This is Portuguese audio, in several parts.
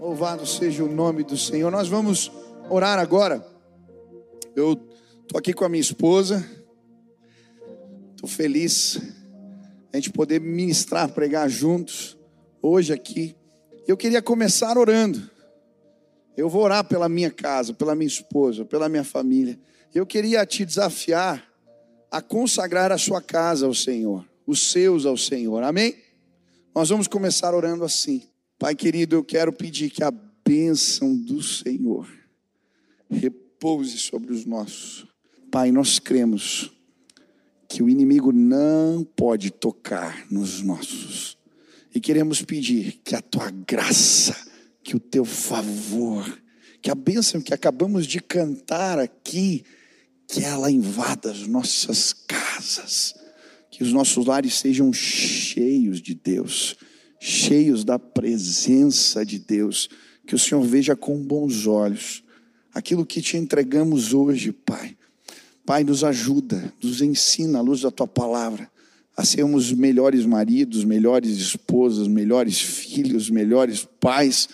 Louvado seja o nome do Senhor. Nós vamos orar agora. Eu tô aqui com a minha esposa. Tô feliz a gente poder ministrar, pregar juntos hoje aqui. Eu queria começar orando. Eu vou orar pela minha casa, pela minha esposa, pela minha família. Eu queria te desafiar a consagrar a sua casa ao Senhor, os seus ao Senhor. Amém? Nós vamos começar orando assim. Pai querido, eu quero pedir que a bênção do Senhor repouse sobre os nossos. Pai, nós cremos que o inimigo não pode tocar nos nossos. E queremos pedir que a tua graça, que o teu favor, que a bênção que acabamos de cantar aqui, que ela invada as nossas casas, que os nossos lares sejam cheios de Deus cheios da presença de Deus, que o Senhor veja com bons olhos aquilo que te entregamos hoje, Pai. Pai, nos ajuda, nos ensina à luz da tua palavra a sermos melhores maridos, melhores esposas, melhores filhos, melhores pais.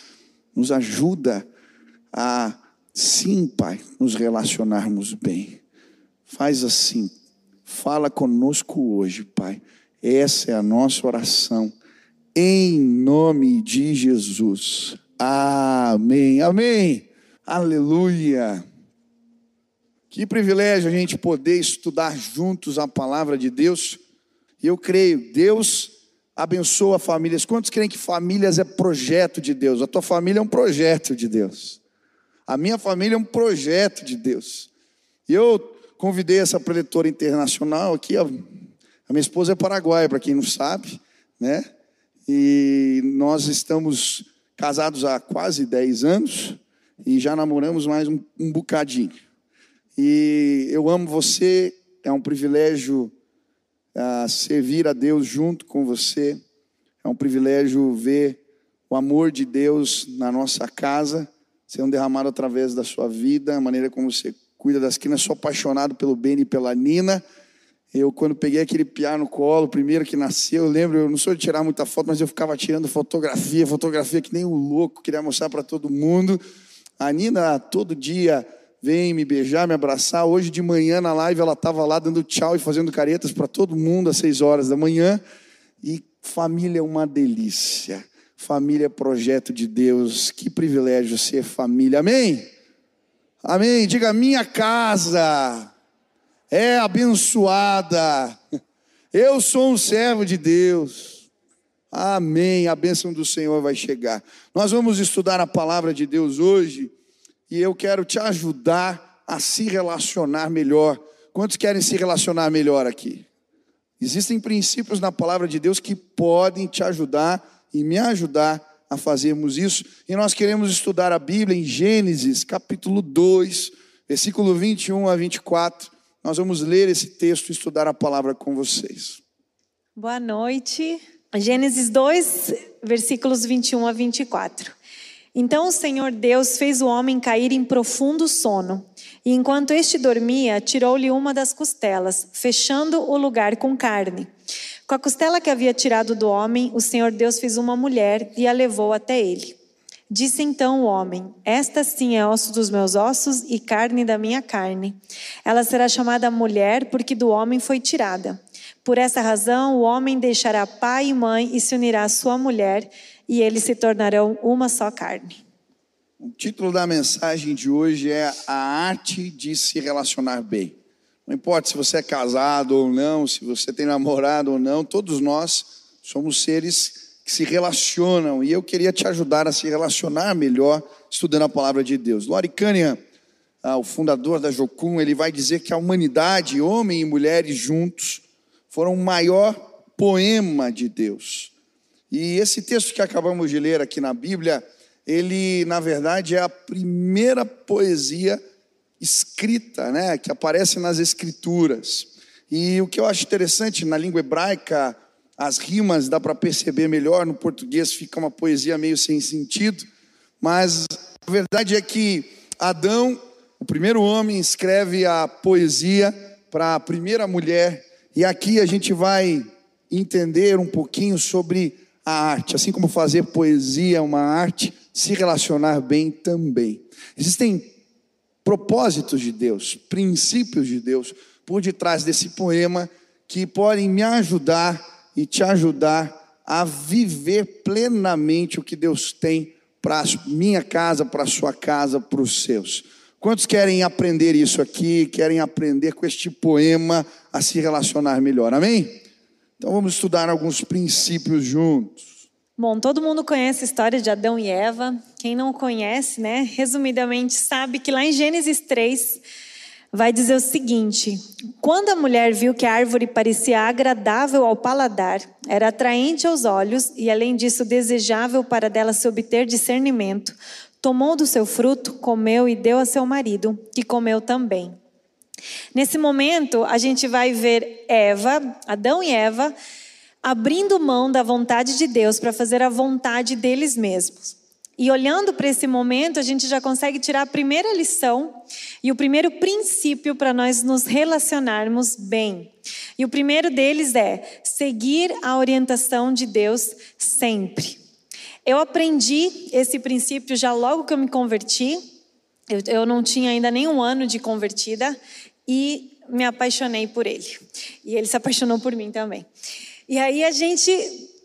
Nos ajuda a, sim, Pai, nos relacionarmos bem. Faz assim, fala conosco hoje, Pai. Essa é a nossa oração em nome de Jesus. Amém. Amém. Aleluia. Que privilégio a gente poder estudar juntos a palavra de Deus. Eu creio, Deus abençoa famílias. Quantos creem que famílias é projeto de Deus? A tua família é um projeto de Deus. A minha família é um projeto de Deus. E eu convidei essa preletora internacional aqui, a minha esposa é paraguaia, para quem não sabe, né? E nós estamos casados há quase 10 anos e já namoramos mais um, um bocadinho. E eu amo você, é um privilégio uh, servir a Deus junto com você, é um privilégio ver o amor de Deus na nossa casa sendo derramado através da sua vida, a maneira como você cuida das crianças. Sou apaixonado pelo Beni e pela Nina. Eu, quando peguei aquele piá no colo, primeiro que nasceu, eu lembro, eu não sou de tirar muita foto, mas eu ficava tirando fotografia, fotografia que nem um louco, queria mostrar para todo mundo. A Nina, todo dia, vem me beijar, me abraçar. Hoje de manhã na live ela estava lá dando tchau e fazendo caretas para todo mundo às seis horas da manhã. E família é uma delícia. Família é projeto de Deus. Que privilégio ser família. Amém? Amém. Diga minha casa é abençoada. Eu sou um servo de Deus. Amém. A bênção do Senhor vai chegar. Nós vamos estudar a palavra de Deus hoje e eu quero te ajudar a se relacionar melhor. Quantos querem se relacionar melhor aqui? Existem princípios na palavra de Deus que podem te ajudar e me ajudar a fazermos isso. E nós queremos estudar a Bíblia em Gênesis, capítulo 2, versículo 21 a 24. Nós vamos ler esse texto e estudar a palavra com vocês. Boa noite. Gênesis 2, versículos 21 a 24. Então o Senhor Deus fez o homem cair em profundo sono, e enquanto este dormia, tirou-lhe uma das costelas, fechando o lugar com carne. Com a costela que havia tirado do homem, o Senhor Deus fez uma mulher e a levou até ele. Disse então o homem: Esta sim é osso dos meus ossos e carne da minha carne. Ela será chamada mulher, porque do homem foi tirada. Por essa razão, o homem deixará pai e mãe e se unirá à sua mulher, e eles se tornarão uma só carne. O título da mensagem de hoje é A Arte de Se Relacionar Bem. Não importa se você é casado ou não, se você tem namorado ou não, todos nós somos seres que se relacionam, e eu queria te ajudar a se relacionar melhor estudando a palavra de Deus. Lori Cunningham, ah, o fundador da Jocum, ele vai dizer que a humanidade, homem e mulheres juntos, foram o maior poema de Deus. E esse texto que acabamos de ler aqui na Bíblia, ele, na verdade, é a primeira poesia escrita, né, que aparece nas Escrituras. E o que eu acho interessante na língua hebraica, as rimas dá para perceber melhor, no português fica uma poesia meio sem sentido, mas a verdade é que Adão, o primeiro homem, escreve a poesia para a primeira mulher, e aqui a gente vai entender um pouquinho sobre a arte. Assim como fazer poesia é uma arte, se relacionar bem também. Existem propósitos de Deus, princípios de Deus por detrás desse poema que podem me ajudar e te ajudar a viver plenamente o que Deus tem para minha casa, para sua casa, para os seus. Quantos querem aprender isso aqui, querem aprender com este poema a se relacionar melhor? Amém? Então vamos estudar alguns princípios juntos. Bom, todo mundo conhece a história de Adão e Eva. Quem não conhece, né, resumidamente sabe que lá em Gênesis 3 vai dizer o seguinte: Quando a mulher viu que a árvore parecia agradável ao paladar, era atraente aos olhos e, além disso, desejável para dela se obter discernimento, tomou do seu fruto, comeu e deu a seu marido, que comeu também. Nesse momento, a gente vai ver Eva, Adão e Eva, abrindo mão da vontade de Deus para fazer a vontade deles mesmos. E olhando para esse momento, a gente já consegue tirar a primeira lição e o primeiro princípio para nós nos relacionarmos bem. E o primeiro deles é seguir a orientação de Deus sempre. Eu aprendi esse princípio já logo que eu me converti. Eu, eu não tinha ainda nenhum ano de convertida e me apaixonei por ele. E ele se apaixonou por mim também. E aí a gente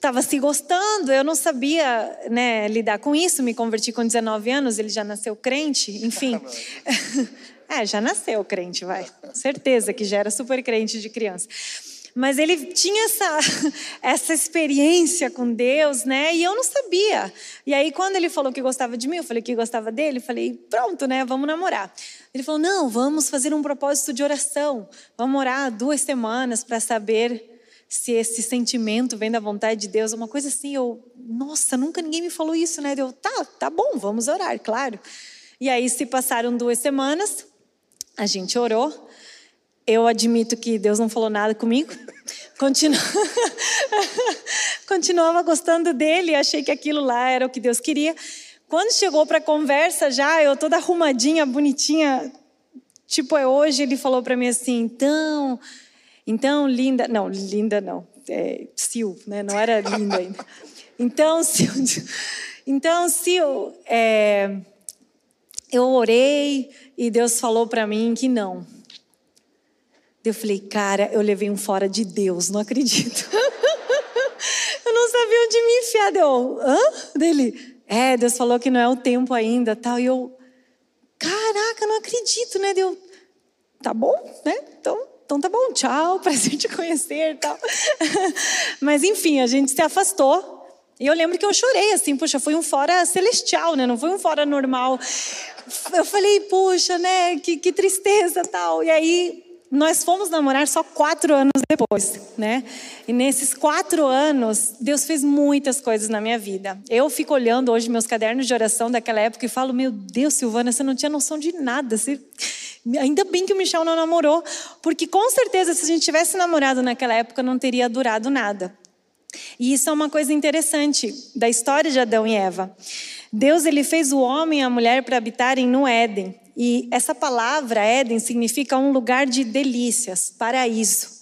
estava se gostando, eu não sabia né, lidar com isso, me converti com 19 anos, ele já nasceu crente, enfim. é, já nasceu crente, vai. Certeza que já era super crente de criança. Mas ele tinha essa, essa experiência com Deus, né? E eu não sabia. E aí, quando ele falou que gostava de mim, eu falei que gostava dele, eu falei, pronto, né? Vamos namorar. Ele falou, não, vamos fazer um propósito de oração. Vamos orar duas semanas para saber se esse sentimento vem da vontade de Deus, uma coisa assim, eu, nossa, nunca ninguém me falou isso, né? Eu, tá, tá bom, vamos orar, claro. E aí se passaram duas semanas, a gente orou. Eu admito que Deus não falou nada comigo. Continu... Continuava gostando dele, achei que aquilo lá era o que Deus queria. Quando chegou para a conversa já, eu toda arrumadinha, bonitinha, tipo é hoje, ele falou para mim assim, então, então, linda, não, linda não, é, Sil, né? não era linda ainda. Então, Sil, então, Sil, é, eu orei e Deus falou para mim que não. Eu falei, cara, eu levei um fora de Deus, não acredito. eu não sabia onde me enfiar. Deu, hã? Dele, é, Deus falou que não é o tempo ainda, tal. E eu, caraca, não acredito, né? Deu, tá bom, né? Então, então tá bom, tchau, prazer te conhecer tal. Mas enfim, a gente se afastou. E eu lembro que eu chorei assim, puxa, foi um fora celestial, né? Não foi um fora normal. Eu falei, puxa, né? Que, que tristeza tal. E aí nós fomos namorar só quatro anos depois, né? E nesses quatro anos, Deus fez muitas coisas na minha vida. Eu fico olhando hoje meus cadernos de oração daquela época e falo: Meu Deus, Silvana, você não tinha noção de nada. Você... Ainda bem que o Michel não namorou, porque com certeza, se a gente tivesse namorado naquela época, não teria durado nada. E isso é uma coisa interessante da história de Adão e Eva. Deus ele fez o homem e a mulher para habitarem no Éden. E essa palavra Éden significa um lugar de delícias, paraíso.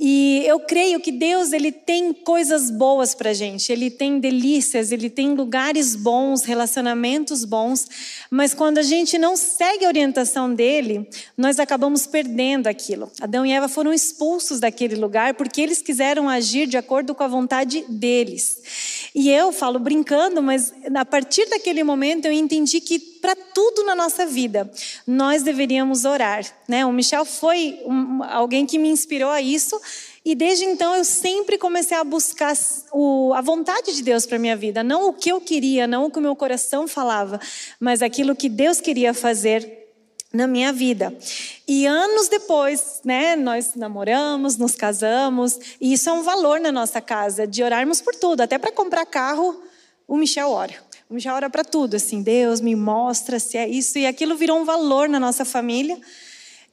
E eu creio que Deus ele tem coisas boas para gente, ele tem delícias, ele tem lugares bons, relacionamentos bons, mas quando a gente não segue a orientação dele, nós acabamos perdendo aquilo. Adão e Eva foram expulsos daquele lugar porque eles quiseram agir de acordo com a vontade deles. E eu falo brincando, mas a partir daquele momento eu entendi que para tudo na nossa vida nós deveríamos orar. Né? O Michel foi um, alguém que me inspirou a isso. E desde então eu sempre comecei a buscar o, a vontade de Deus para minha vida, não o que eu queria, não o que o meu coração falava, mas aquilo que Deus queria fazer na minha vida. E anos depois, né, nós namoramos, nos casamos, e isso é um valor na nossa casa, de orarmos por tudo, até para comprar carro, o Michel ora. Michel ora para tudo, assim, Deus me mostra se é isso, e aquilo virou um valor na nossa família.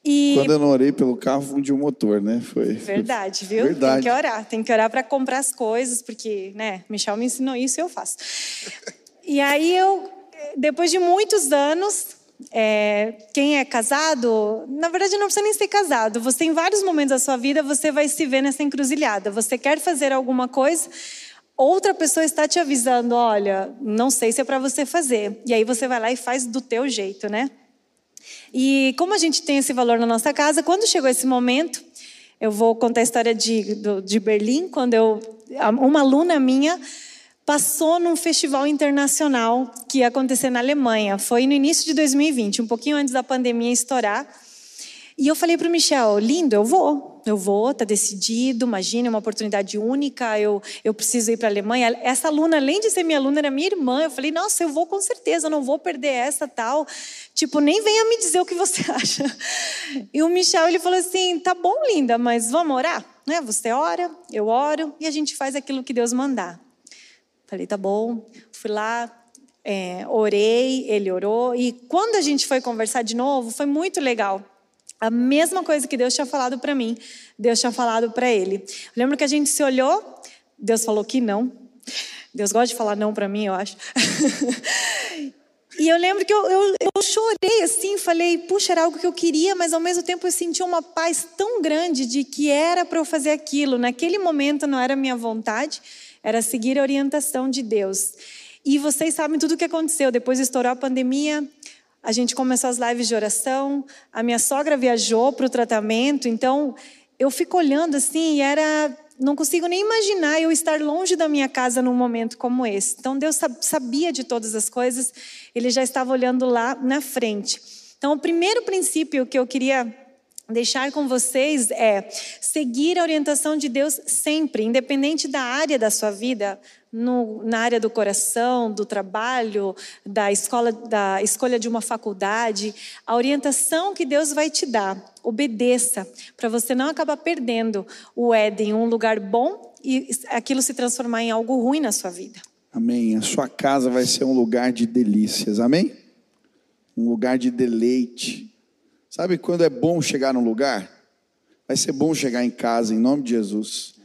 E... Quando eu não orei pelo carro, fundiu o motor, né? Foi. Verdade, viu? Verdade. Tem que orar, tem que orar para comprar as coisas, porque, né, Michel me ensinou isso e eu faço. E aí eu, depois de muitos anos, é, quem é casado, na verdade não precisa nem ser casado. Você, em vários momentos da sua vida, você vai se ver nessa encruzilhada. Você quer fazer alguma coisa, outra pessoa está te avisando, olha, não sei se é para você fazer. E aí você vai lá e faz do teu jeito, né? E como a gente tem esse valor na nossa casa, quando chegou esse momento, eu vou contar a história de, de Berlim, quando eu, uma aluna minha passou num festival internacional que ia acontecer na Alemanha. Foi no início de 2020, um pouquinho antes da pandemia estourar. E eu falei para o Michel, lindo, eu vou, eu vou, tá decidido, imagina, é uma oportunidade única, eu, eu preciso ir para a Alemanha. Essa aluna, além de ser minha aluna, era minha irmã. Eu falei, nossa, eu vou com certeza, não vou perder essa tal. Tipo, nem venha me dizer o que você acha. E o Michel, ele falou assim, tá bom, linda, mas vamos orar? Né? Você ora, eu oro, e a gente faz aquilo que Deus mandar. Falei, tá bom. Fui lá, é, orei, ele orou, e quando a gente foi conversar de novo, foi muito legal a mesma coisa que Deus tinha falado para mim, Deus tinha falado para ele. Eu lembro que a gente se olhou, Deus falou que não. Deus gosta de falar não para mim, eu acho. e eu lembro que eu, eu, eu, chorei assim, falei, puxa, era algo que eu queria, mas ao mesmo tempo eu senti uma paz tão grande de que era para eu fazer aquilo. Naquele momento não era minha vontade, era seguir a orientação de Deus. E vocês sabem tudo o que aconteceu. Depois estourou a pandemia, a gente começou as lives de oração, a minha sogra viajou para o tratamento, então eu fico olhando assim e era. Não consigo nem imaginar eu estar longe da minha casa num momento como esse. Então Deus sabia de todas as coisas, Ele já estava olhando lá na frente. Então, o primeiro princípio que eu queria deixar com vocês é seguir a orientação de Deus sempre, independente da área da sua vida, no, na área do coração, do trabalho, da escola, da escolha de uma faculdade, a orientação que Deus vai te dar, obedeça, para você não acabar perdendo o Éden, um lugar bom e aquilo se transformar em algo ruim na sua vida. Amém. A sua casa vai ser um lugar de delícias. Amém? Um lugar de deleite. Sabe quando é bom chegar num lugar? Vai ser bom chegar em casa, em nome de Jesus.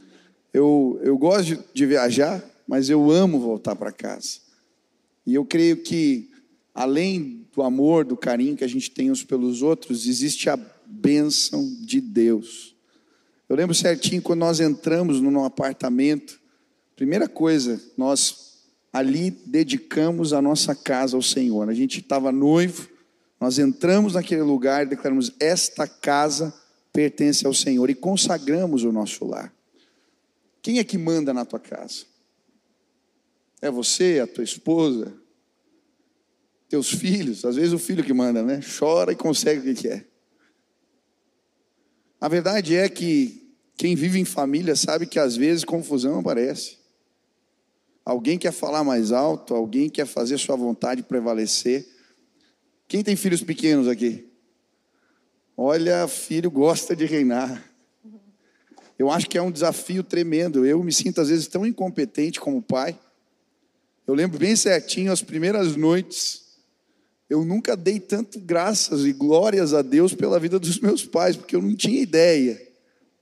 Eu, eu gosto de, de viajar, mas eu amo voltar para casa. E eu creio que, além do amor, do carinho que a gente tem uns pelos outros, existe a bênção de Deus. Eu lembro certinho quando nós entramos no apartamento, primeira coisa, nós ali dedicamos a nossa casa ao Senhor. A gente estava noivo, nós entramos naquele lugar e declaramos: esta casa pertence ao Senhor e consagramos o nosso lar. Quem é que manda na tua casa? É você, a tua esposa, teus filhos. Às vezes o filho que manda, né? Chora e consegue o que quer. A verdade é que quem vive em família sabe que às vezes confusão aparece. Alguém quer falar mais alto, alguém quer fazer sua vontade prevalecer. Quem tem filhos pequenos aqui? Olha, filho gosta de reinar. Eu acho que é um desafio tremendo. Eu me sinto às vezes tão incompetente como pai. Eu lembro bem certinho as primeiras noites. Eu nunca dei tanto graças e glórias a Deus pela vida dos meus pais, porque eu não tinha ideia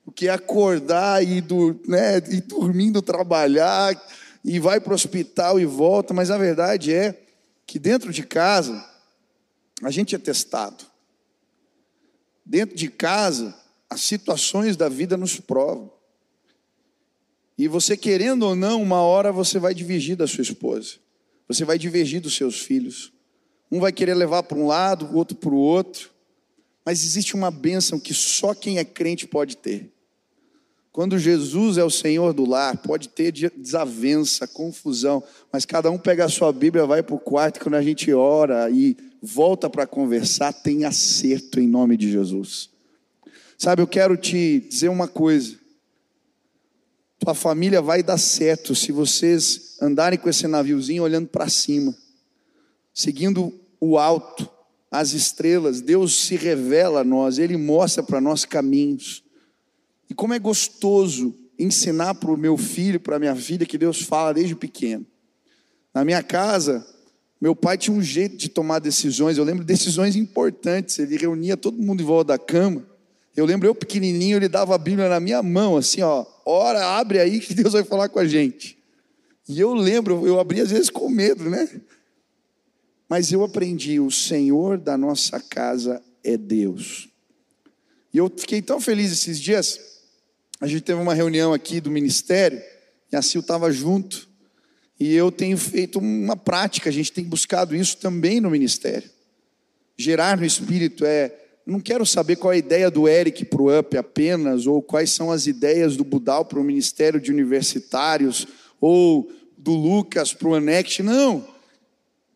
o que é acordar e, do, né, e dormindo trabalhar e vai para o hospital e volta, mas a verdade é que dentro de casa a gente é testado. Dentro de casa, as situações da vida nos provam. E você querendo ou não, uma hora você vai divergir da sua esposa. Você vai divergir dos seus filhos. Um vai querer levar para um lado, o outro para o outro. Mas existe uma bênção que só quem é crente pode ter. Quando Jesus é o Senhor do lar, pode ter desavença, confusão, mas cada um pega a sua Bíblia, vai para o quarto, quando a gente ora e volta para conversar, tem acerto em nome de Jesus. Sabe, eu quero te dizer uma coisa. Tua família vai dar certo se vocês andarem com esse naviozinho olhando para cima, seguindo o alto, as estrelas. Deus se revela a nós, Ele mostra para nós caminhos. E como é gostoso ensinar para o meu filho, para minha filha, que Deus fala desde pequeno. Na minha casa, meu pai tinha um jeito de tomar decisões, eu lembro decisões importantes. Ele reunia todo mundo em volta da cama. Eu lembro eu pequenininho, ele dava a Bíblia na minha mão, assim, ó, ora, abre aí que Deus vai falar com a gente. E eu lembro, eu abri às vezes com medo, né? Mas eu aprendi, o Senhor da nossa casa é Deus. E eu fiquei tão feliz esses dias. A gente teve uma reunião aqui do ministério e a Sil estava junto. E eu tenho feito uma prática, a gente tem buscado isso também no ministério. Gerar no espírito é. Não quero saber qual é a ideia do Eric para o UP apenas, ou quais são as ideias do Budal para o Ministério de Universitários, ou do Lucas para o Anext. Não.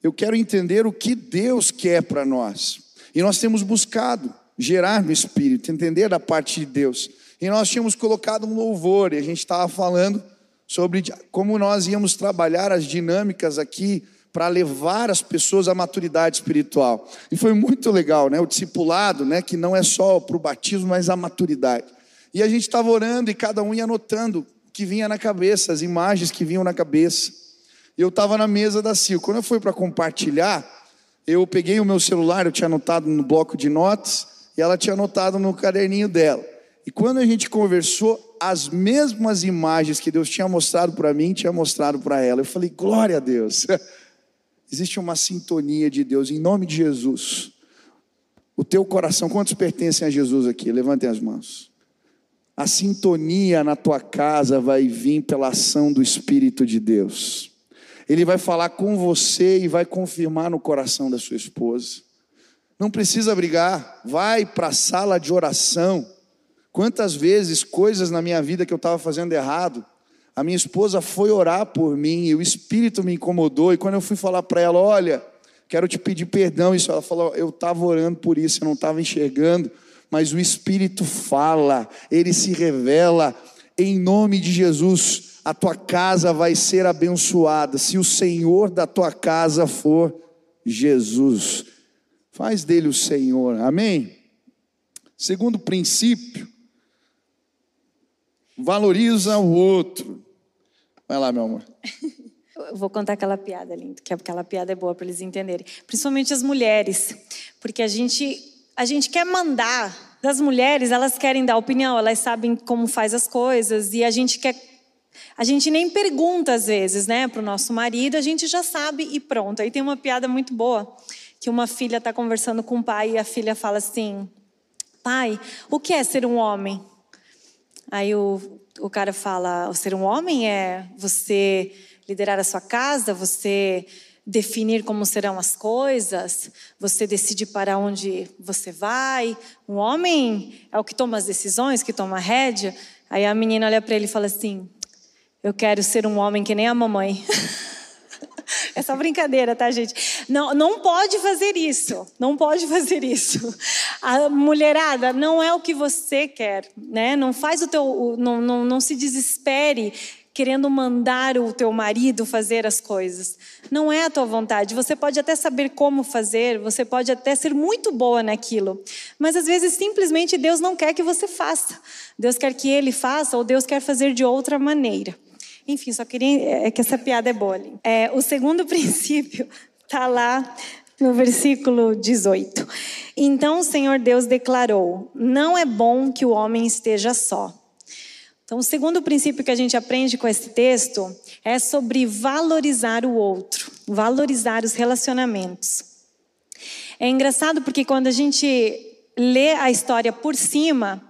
Eu quero entender o que Deus quer para nós. E nós temos buscado gerar no espírito, entender da parte de Deus. E nós tínhamos colocado um louvor, e a gente estava falando sobre como nós íamos trabalhar as dinâmicas aqui para levar as pessoas à maturidade espiritual. E foi muito legal, né? O discipulado, né? Que não é só para o batismo, mas a maturidade. E a gente estava orando e cada um ia anotando o que vinha na cabeça, as imagens que vinham na cabeça. E eu estava na mesa da Sil. Quando eu fui para compartilhar, eu peguei o meu celular, eu tinha anotado no bloco de notas, e ela tinha anotado no caderninho dela. E quando a gente conversou, as mesmas imagens que Deus tinha mostrado para mim, tinha mostrado para ela. Eu falei, glória a Deus. Existe uma sintonia de Deus, em nome de Jesus. O teu coração, quantos pertencem a Jesus aqui? Levantem as mãos. A sintonia na tua casa vai vir pela ação do Espírito de Deus. Ele vai falar com você e vai confirmar no coração da sua esposa. Não precisa brigar, vai para a sala de oração. Quantas vezes coisas na minha vida que eu estava fazendo errado, a minha esposa foi orar por mim e o Espírito me incomodou. E quando eu fui falar para ela, olha, quero te pedir perdão, isso ela falou, eu estava orando por isso, eu não estava enxergando, mas o Espírito fala, ele se revela. Em nome de Jesus, a tua casa vai ser abençoada se o Senhor da tua casa for Jesus. Faz dele o Senhor, amém? Segundo princípio, valoriza o outro. Vai lá, meu amor. Eu vou contar aquela piada, lindo, que aquela piada é boa para eles entenderem. Principalmente as mulheres, porque a gente a gente quer mandar das mulheres, elas querem dar opinião, elas sabem como faz as coisas e a gente quer a gente nem pergunta às vezes, né, para o nosso marido, a gente já sabe e pronto. Aí tem uma piada muito boa que uma filha está conversando com o pai e a filha fala assim: Pai, o que é ser um homem? Aí o, o cara fala: ser um homem é você liderar a sua casa, você definir como serão as coisas, você decide para onde você vai. Um homem é o que toma as decisões, que toma a rédea. Aí a menina olha para ele e fala assim: Eu quero ser um homem que nem a mamãe. É só brincadeira, tá, gente? Não, não pode fazer isso. Não pode fazer isso. A mulherada não é o que você quer, né? Não faz o teu, não, não, não se desespere querendo mandar o teu marido fazer as coisas. Não é a tua vontade. Você pode até saber como fazer, você pode até ser muito boa naquilo, mas às vezes simplesmente Deus não quer que você faça. Deus quer que ele faça ou Deus quer fazer de outra maneira. Enfim, só queria é que essa piada é boa. Ali. É, o segundo princípio está lá no versículo 18. Então o Senhor Deus declarou: Não é bom que o homem esteja só. Então, o segundo princípio que a gente aprende com esse texto é sobre valorizar o outro, valorizar os relacionamentos. É engraçado porque quando a gente lê a história por cima,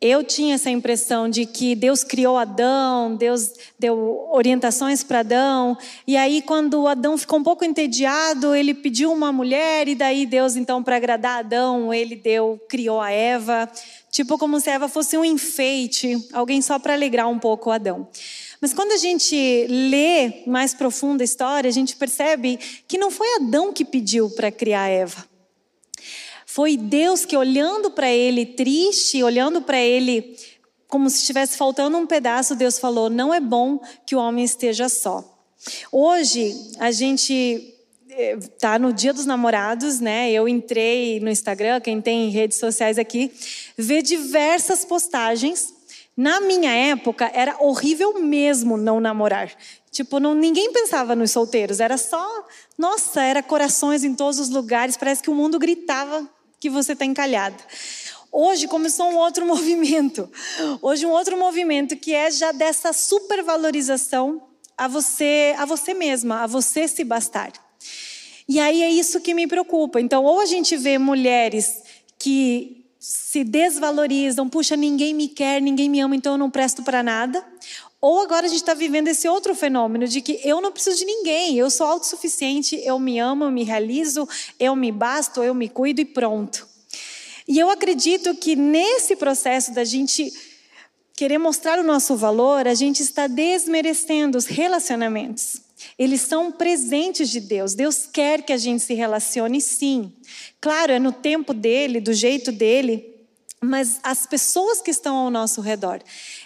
eu tinha essa impressão de que Deus criou Adão, Deus deu orientações para Adão, e aí quando Adão ficou um pouco entediado, ele pediu uma mulher e daí Deus então para agradar Adão, ele deu, criou a Eva, tipo como se a Eva fosse um enfeite, alguém só para alegrar um pouco Adão. Mas quando a gente lê mais profunda a história, a gente percebe que não foi Adão que pediu para criar Eva. Foi Deus que, olhando para ele triste, olhando para ele como se estivesse faltando um pedaço, Deus falou: não é bom que o homem esteja só. Hoje, a gente tá no Dia dos Namorados, né? Eu entrei no Instagram, quem tem redes sociais aqui, vê diversas postagens. Na minha época era horrível mesmo não namorar. Tipo, não, ninguém pensava nos solteiros, era só, nossa, era corações em todos os lugares, parece que o mundo gritava que você está encalhada. Hoje começou um outro movimento. Hoje um outro movimento que é já dessa supervalorização a você, a você mesma, a você se bastar. E aí é isso que me preocupa. Então, ou a gente vê mulheres que se desvalorizam, puxa, ninguém me quer, ninguém me ama, então eu não presto para nada. Ou agora a gente está vivendo esse outro fenômeno de que eu não preciso de ninguém, eu sou autossuficiente, eu me amo, eu me realizo, eu me basto, eu me cuido e pronto. E eu acredito que nesse processo da gente querer mostrar o nosso valor, a gente está desmerecendo os relacionamentos. Eles são presentes de Deus. Deus quer que a gente se relacione sim. Claro, é no tempo dele, do jeito dele, mas as pessoas que estão ao nosso redor,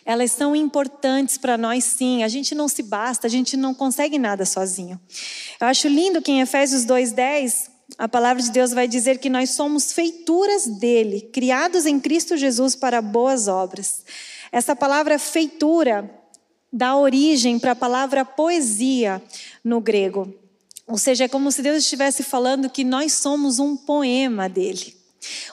elas são importantes para nós sim. A gente não se basta, a gente não consegue nada sozinho. Eu acho lindo que em Efésios 2:10, a palavra de Deus vai dizer que nós somos feituras dele, criados em Cristo Jesus para boas obras. Essa palavra feitura dá origem para a palavra poesia no grego. Ou seja, é como se Deus estivesse falando que nós somos um poema dele.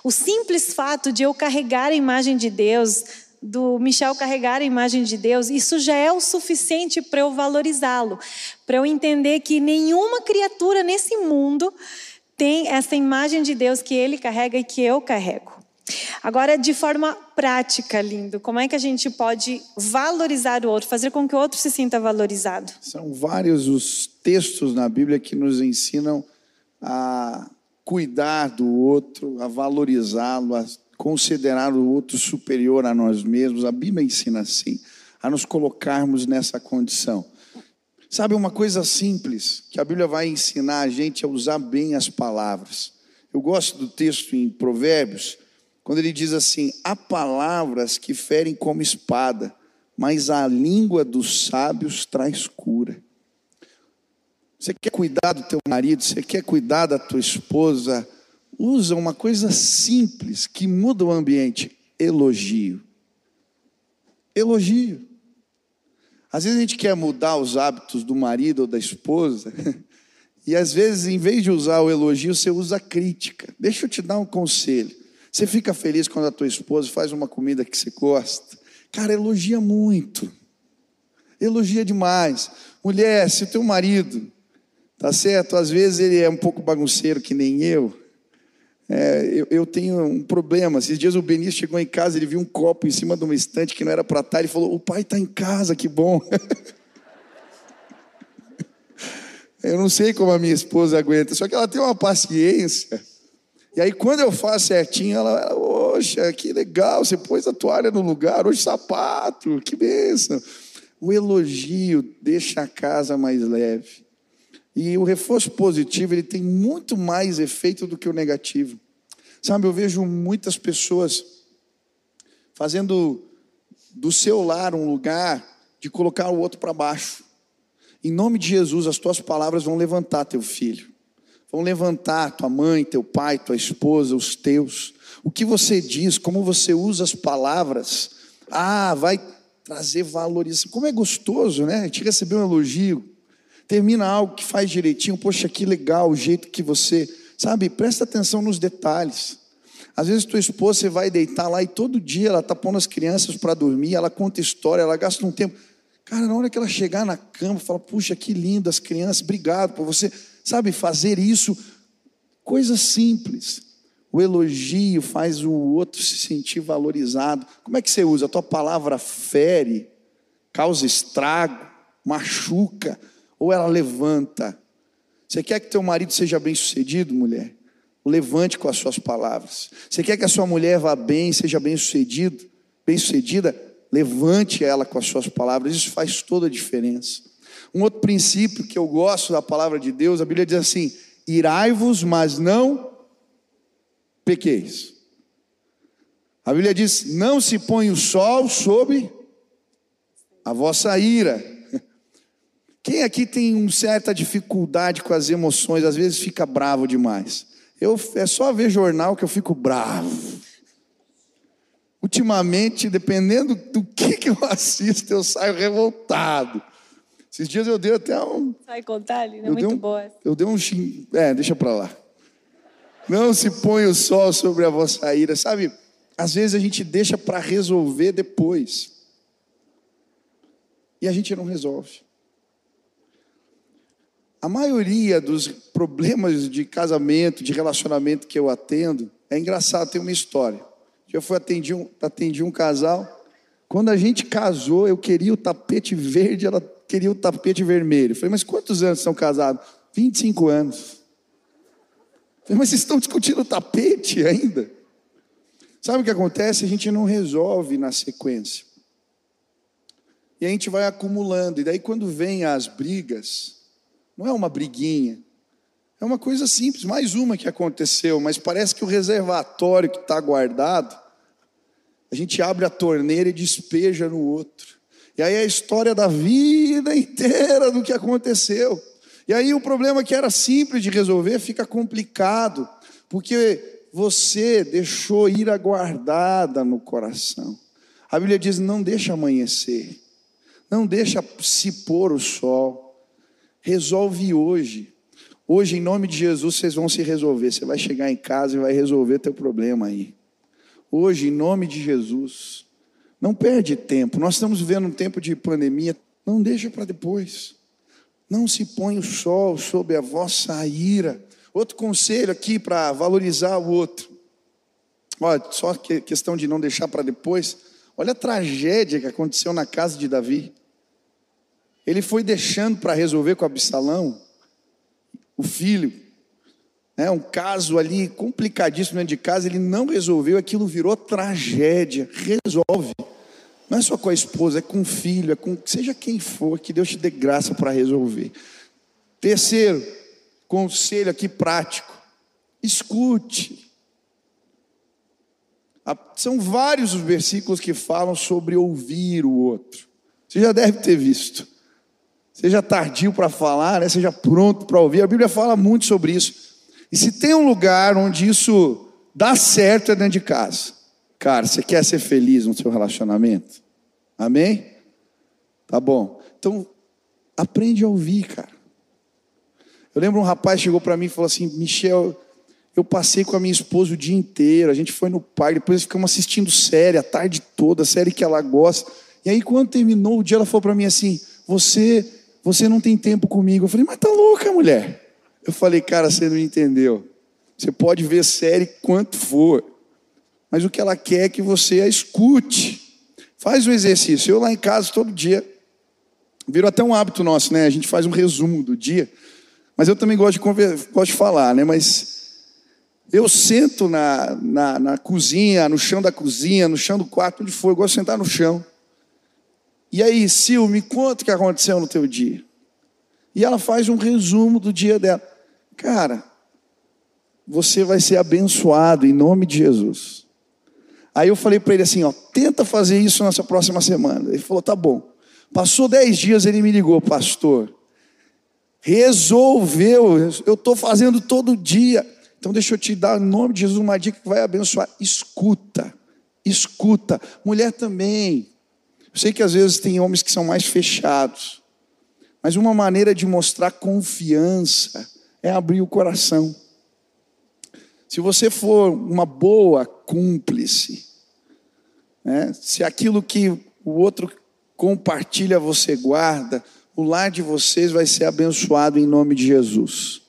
O simples fato de eu carregar a imagem de Deus, do Michel carregar a imagem de Deus, isso já é o suficiente para eu valorizá-lo, para eu entender que nenhuma criatura nesse mundo tem essa imagem de Deus que ele carrega e que eu carrego. Agora, de forma prática, lindo, como é que a gente pode valorizar o outro, fazer com que o outro se sinta valorizado? São vários os textos na Bíblia que nos ensinam a cuidar do outro, a valorizá-lo, a considerar o outro superior a nós mesmos. A Bíblia ensina assim, a nos colocarmos nessa condição. Sabe uma coisa simples que a Bíblia vai ensinar a gente a usar bem as palavras. Eu gosto do texto em Provérbios, quando ele diz assim: há palavras que ferem como espada, mas a língua dos sábios traz cura. Você quer cuidar do teu marido, você quer cuidar da tua esposa, usa uma coisa simples que muda o ambiente, elogio. Elogio. Às vezes a gente quer mudar os hábitos do marido ou da esposa, e às vezes, em vez de usar o elogio, você usa a crítica. Deixa eu te dar um conselho. Você fica feliz quando a tua esposa faz uma comida que você gosta? Cara, elogia muito. Elogia demais. Mulher, se o teu marido Tá certo? Às vezes ele é um pouco bagunceiro, que nem eu. É, eu, eu, tenho um problema. Esses dias o Benício chegou em casa, ele viu um copo em cima de uma estante que não era para estar. Ele falou: O pai está em casa, que bom. eu não sei como a minha esposa aguenta, só que ela tem uma paciência. E aí, quando eu faço certinho, ela, poxa, que legal, você pôs a toalha no lugar, hoje sapato, que bênção. O elogio deixa a casa mais leve. E o reforço positivo, ele tem muito mais efeito do que o negativo. Sabe, eu vejo muitas pessoas fazendo do seu lar um lugar de colocar o outro para baixo. Em nome de Jesus, as tuas palavras vão levantar teu filho. Vão levantar tua mãe, teu pai, tua esposa, os teus. O que você diz, como você usa as palavras, ah, vai trazer valorização. Como é gostoso, né? A gente receber um elogio termina algo que faz direitinho, poxa, que legal o jeito que você, sabe, presta atenção nos detalhes. Às vezes tua esposa você vai deitar lá e todo dia ela está pondo as crianças para dormir, ela conta história, ela gasta um tempo. Cara, na hora que ela chegar na cama, fala, puxa, que lindo as crianças, obrigado por você, sabe, fazer isso, coisa simples. O elogio faz o outro se sentir valorizado. Como é que você usa? A tua palavra fere, causa estrago, machuca, ou ela levanta. Você quer que teu marido seja bem sucedido, mulher? Levante com as suas palavras. Você quer que a sua mulher vá bem, seja bem sucedido, bem sucedida? Levante ela com as suas palavras. Isso faz toda a diferença. Um outro princípio que eu gosto da palavra de Deus, a Bíblia diz assim: irai-vos, mas não pequeis. A Bíblia diz: não se põe o sol sobre a vossa ira. Quem aqui tem uma certa dificuldade com as emoções, às vezes fica bravo demais? Eu, é só ver jornal que eu fico bravo. Ultimamente, dependendo do que, que eu assisto, eu saio revoltado. Esses dias eu dei até um. Sai contar ali, não é muito um, boa. Eu dei um. É, deixa pra lá. Não se põe o sol sobre a vossa ira. Sabe, às vezes a gente deixa para resolver depois. E a gente não resolve. A maioria dos problemas de casamento, de relacionamento que eu atendo, é engraçado, tem uma história. Eu fui atendi um, atendi um casal, Quando a gente casou, eu queria o tapete verde, ela queria o tapete vermelho. Eu falei, mas quantos anos são casados? 25 anos. Eu falei, mas vocês estão discutindo o tapete ainda? Sabe o que acontece? A gente não resolve na sequência. E a gente vai acumulando. E daí, quando vem as brigas, não é uma briguinha, é uma coisa simples, mais uma que aconteceu, mas parece que o reservatório que está guardado a gente abre a torneira e despeja no outro. E aí é a história da vida inteira do que aconteceu. E aí o problema que era simples de resolver fica complicado, porque você deixou ir guardada no coração. A Bíblia diz: não deixa amanhecer, não deixa se pôr o sol. Resolve hoje. Hoje, em nome de Jesus, vocês vão se resolver. Você vai chegar em casa e vai resolver teu problema aí hoje, em nome de Jesus. Não perde tempo. Nós estamos vivendo um tempo de pandemia. Não deixa para depois. Não se põe o sol sobre a vossa ira. Outro conselho aqui para valorizar o outro. Olha, só que questão de não deixar para depois. Olha a tragédia que aconteceu na casa de Davi. Ele foi deixando para resolver com Absalão, o filho, é um caso ali complicadíssimo dentro de casa, ele não resolveu, aquilo virou tragédia. Resolve. Não é só com a esposa, é com o filho, é com seja quem for, que Deus te dê graça para resolver. Terceiro, conselho aqui prático: escute. São vários os versículos que falam sobre ouvir o outro. Você já deve ter visto. Seja tardio para falar, né? seja pronto para ouvir. A Bíblia fala muito sobre isso. E se tem um lugar onde isso dá certo é dentro de casa. Cara, você quer ser feliz no seu relacionamento? Amém? Tá bom. Então, aprende a ouvir, cara. Eu lembro um rapaz chegou para mim e falou assim: Michel, eu passei com a minha esposa o dia inteiro, a gente foi no parque, depois ficamos assistindo série a tarde toda, série que ela gosta. E aí, quando terminou o dia, ela falou para mim assim: Você, você não tem tempo comigo. Eu falei: Mas tá louca, mulher? Eu falei, cara, você não entendeu. Você pode ver série quanto for, mas o que ela quer é que você a escute. Faz o exercício. Eu lá em casa todo dia, virou até um hábito nosso, né? A gente faz um resumo do dia. Mas eu também gosto de, conver... gosto de falar, né? Mas eu sento na, na, na, cozinha, no chão da cozinha, no chão do quarto, onde for, eu gosto de sentar no chão. E aí, Sil, me conta o que aconteceu no teu dia. E ela faz um resumo do dia dela. Cara, você vai ser abençoado em nome de Jesus. Aí eu falei para ele assim: ó, tenta fazer isso nessa próxima semana. Ele falou: tá bom. Passou dez dias, ele me ligou, pastor. Resolveu, eu estou fazendo todo dia. Então deixa eu te dar, em nome de Jesus, uma dica que vai abençoar. Escuta, escuta. Mulher também. Eu sei que às vezes tem homens que são mais fechados, mas uma maneira de mostrar confiança é abrir o coração. Se você for uma boa cúmplice, né, se aquilo que o outro compartilha você guarda, o lar de vocês vai ser abençoado em nome de Jesus.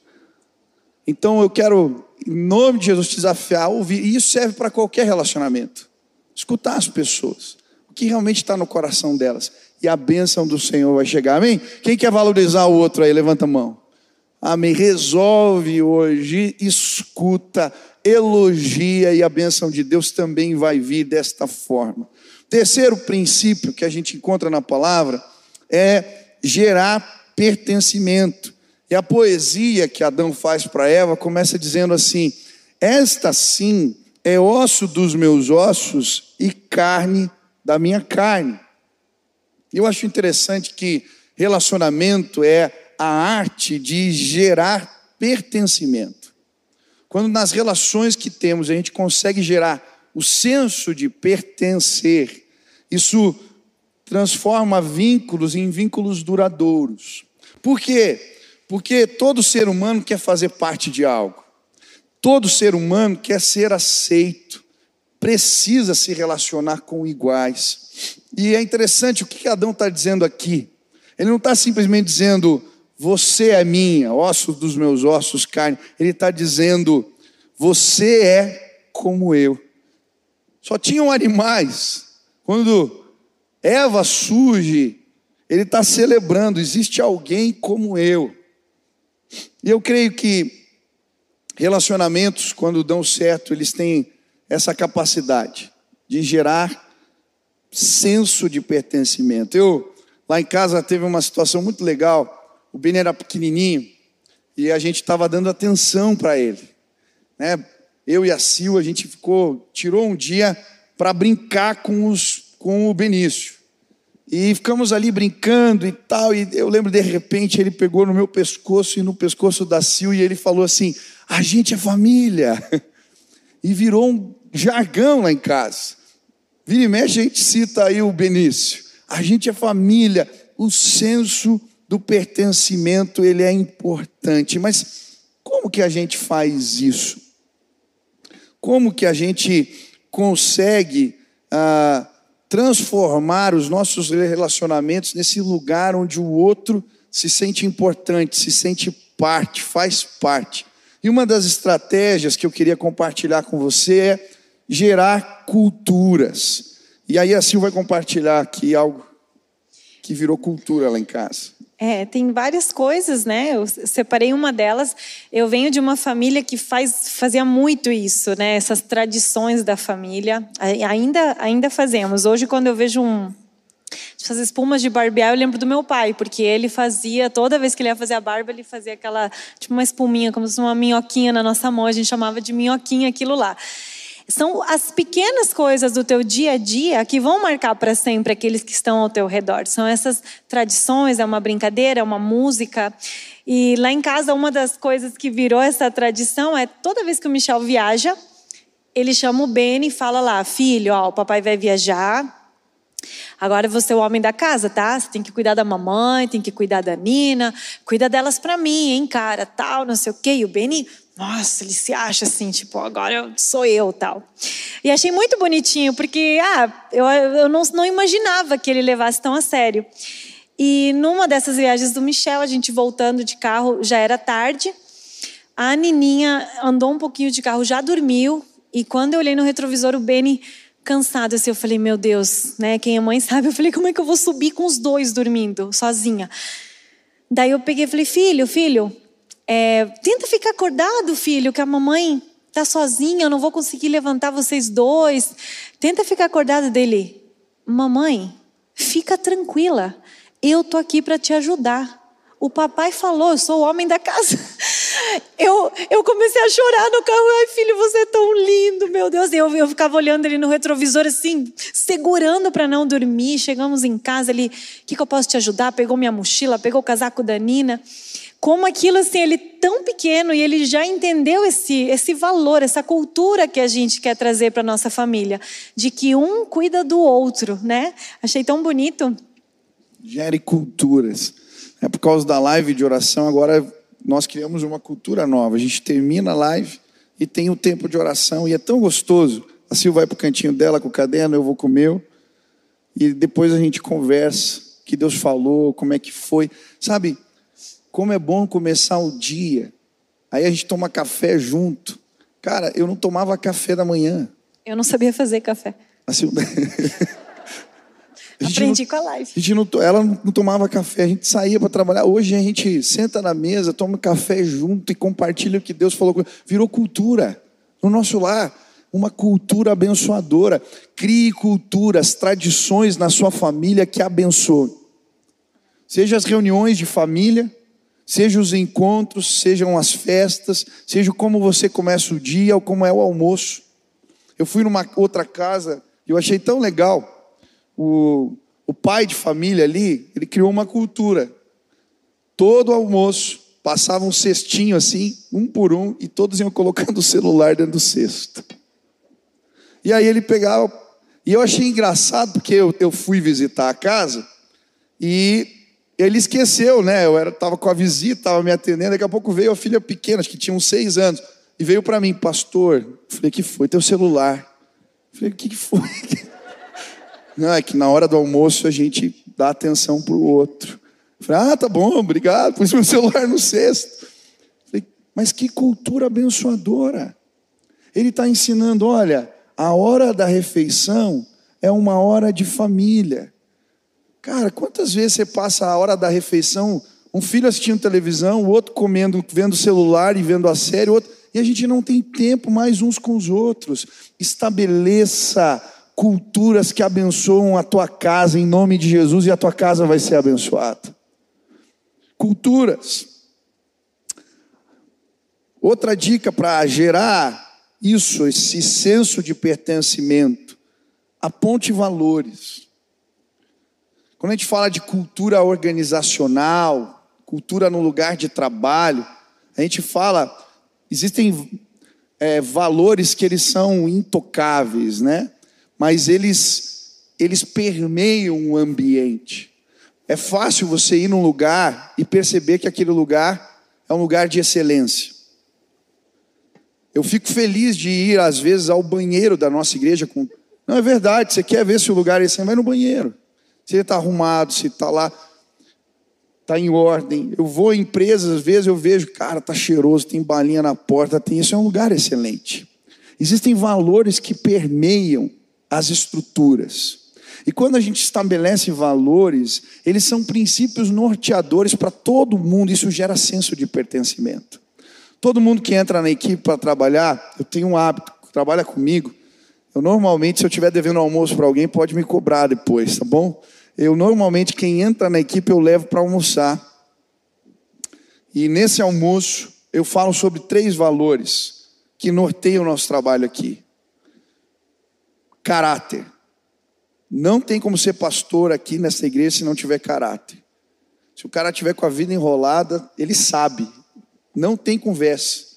Então eu quero, em nome de Jesus, desafiar ouvir, e isso serve para qualquer relacionamento. Escutar as pessoas, que realmente está no coração delas, e a bênção do Senhor vai chegar, amém? Quem quer valorizar o outro aí, levanta a mão. Amém. Resolve hoje, escuta, elogia e a bênção de Deus também vai vir desta forma. Terceiro princípio que a gente encontra na palavra é gerar pertencimento. E a poesia que Adão faz para Eva começa dizendo assim: Esta sim é osso dos meus ossos e carne da minha carne. Eu acho interessante que relacionamento é a arte de gerar pertencimento. Quando nas relações que temos a gente consegue gerar o senso de pertencer, isso transforma vínculos em vínculos duradouros. Por quê? Porque todo ser humano quer fazer parte de algo. Todo ser humano quer ser aceito, precisa se relacionar com iguais. E é interessante o que Adão está dizendo aqui. Ele não está simplesmente dizendo, você é minha, ossos dos meus ossos, carne. Ele está dizendo: Você é como eu. Só tinham animais. Quando Eva surge, ele está celebrando, existe alguém como eu. E eu creio que relacionamentos, quando dão certo, eles têm essa capacidade de gerar senso de pertencimento. Eu, lá em casa, teve uma situação muito legal. O Ben era pequenininho e a gente estava dando atenção para ele. Né? Eu e a Sil, a gente ficou, tirou um dia para brincar com, os, com o Benício. E ficamos ali brincando e tal. E eu lembro, de repente, ele pegou no meu pescoço e no pescoço da Sil e ele falou assim: A gente é família. E virou um jargão lá em casa. Vira e mexe, a gente cita aí o Benício. A gente é família. O senso do pertencimento, ele é importante. Mas como que a gente faz isso? Como que a gente consegue ah, transformar os nossos relacionamentos nesse lugar onde o outro se sente importante, se sente parte, faz parte? E uma das estratégias que eu queria compartilhar com você é gerar culturas. E aí a Sil vai compartilhar aqui algo que virou cultura lá em casa. É, tem várias coisas, né? Eu separei uma delas. Eu venho de uma família que faz, fazia muito isso, né? Essas tradições da família. Ainda, ainda fazemos. Hoje, quando eu vejo um, fazer espumas de barbear, eu lembro do meu pai, porque ele fazia, toda vez que ele ia fazer a barba, ele fazia aquela, tipo uma espuminha, como se fosse uma minhoquinha na nossa mão, a gente chamava de minhoquinha aquilo lá. São as pequenas coisas do teu dia a dia que vão marcar para sempre aqueles que estão ao teu redor. São essas tradições, é uma brincadeira, é uma música. E lá em casa, uma das coisas que virou essa tradição é toda vez que o Michel viaja, ele chama o Beni e fala lá: Filho, ó, o papai vai viajar, Agora você é o homem da casa, tá? Você tem que cuidar da mamãe, tem que cuidar da Nina, cuida delas para mim, hein, cara, tal, não sei o quê. E o Benny, nossa, ele se acha assim, tipo, agora sou eu, tal. E achei muito bonitinho, porque, ah, eu, eu não, não imaginava que ele levasse tão a sério. E numa dessas viagens do Michel, a gente voltando de carro, já era tarde. A Nininha andou um pouquinho de carro, já dormiu. E quando eu olhei no retrovisor, o Benny cansado assim, eu falei, meu Deus, né? Quem é mãe sabe. Eu falei, como é que eu vou subir com os dois dormindo, sozinha? Daí eu peguei e falei, filho, filho, é, tenta ficar acordado, filho, que a mamãe tá sozinha, eu não vou conseguir levantar vocês dois. Tenta ficar acordado dele. Mamãe, fica tranquila. Eu tô aqui para te ajudar. O papai falou, eu sou o homem da casa. Eu, eu comecei a chorar no carro. Ai, filho, você é tão lindo, meu Deus. Eu, eu ficava olhando ele no retrovisor, assim, segurando para não dormir. Chegamos em casa, ele, o que, que eu posso te ajudar? Pegou minha mochila, pegou o casaco da Nina. Como aquilo, assim, ele tão pequeno e ele já entendeu esse, esse valor, essa cultura que a gente quer trazer para nossa família, de que um cuida do outro, né? Achei tão bonito. Gere culturas. É por causa da live de oração, agora nós criamos uma cultura nova. A gente termina a live e tem o um tempo de oração e é tão gostoso. A Sil vai para o cantinho dela com o caderno, eu vou com o meu. E depois a gente conversa, o que Deus falou, como é que foi. Sabe, como é bom começar o dia. Aí a gente toma café junto. Cara, eu não tomava café da manhã. Eu não sabia fazer café. Assim, Aprendi não, com a live. A gente não, ela não tomava café, a gente saía para trabalhar. Hoje a gente senta na mesa, toma café junto e compartilha o que Deus falou. Virou cultura no nosso lar. Uma cultura abençoadora. Crie culturas, tradições na sua família que abençoem. Seja as reuniões de família, seja os encontros, sejam as festas, seja como você começa o dia ou como é o almoço. Eu fui numa outra casa e eu achei tão legal o, o pai de família ali, ele criou uma cultura. Todo almoço passava um cestinho assim, um por um, e todos iam colocando o celular dentro do cesto. E aí ele pegava, e eu achei engraçado, porque eu, eu fui visitar a casa, e ele esqueceu, né? Eu estava com a visita, estava me atendendo, daqui a pouco veio a filha pequena, acho que tinha uns seis anos, e veio para mim, pastor. falei, que foi? Teu celular. falei, o que, que foi? Não, é que na hora do almoço a gente dá atenção para o outro. Falei, ah, tá bom, obrigado, pus meu celular no cesto. Falei, mas que cultura abençoadora. Ele está ensinando, olha, a hora da refeição é uma hora de família. Cara, quantas vezes você passa a hora da refeição, um filho assistindo televisão, o outro comendo, vendo celular e vendo a série, o outro, e a gente não tem tempo mais uns com os outros. Estabeleça culturas que abençoam a tua casa em nome de Jesus e a tua casa vai ser abençoada. Culturas. Outra dica para gerar isso, esse senso de pertencimento, aponte valores. Quando a gente fala de cultura organizacional, cultura no lugar de trabalho, a gente fala, existem é, valores que eles são intocáveis, né? Mas eles, eles permeiam o ambiente. É fácil você ir num lugar e perceber que aquele lugar é um lugar de excelência. Eu fico feliz de ir, às vezes, ao banheiro da nossa igreja. Com... Não é verdade, você quer ver se o lugar é assim, vai no banheiro. Se ele está arrumado, se está lá, está em ordem. Eu vou em empresas, às vezes eu vejo, cara, está cheiroso, tem balinha na porta, tem isso, é um lugar excelente. Existem valores que permeiam as estruturas. E quando a gente estabelece valores, eles são princípios norteadores para todo mundo, isso gera senso de pertencimento. Todo mundo que entra na equipe para trabalhar, eu tenho um hábito, trabalha comigo. Eu normalmente, se eu estiver devendo almoço para alguém, pode me cobrar depois, tá bom? Eu normalmente, quem entra na equipe, eu levo para almoçar. E nesse almoço, eu falo sobre três valores que norteiam o nosso trabalho aqui. Caráter. Não tem como ser pastor aqui nessa igreja se não tiver caráter. Se o cara tiver com a vida enrolada, ele sabe, não tem conversa.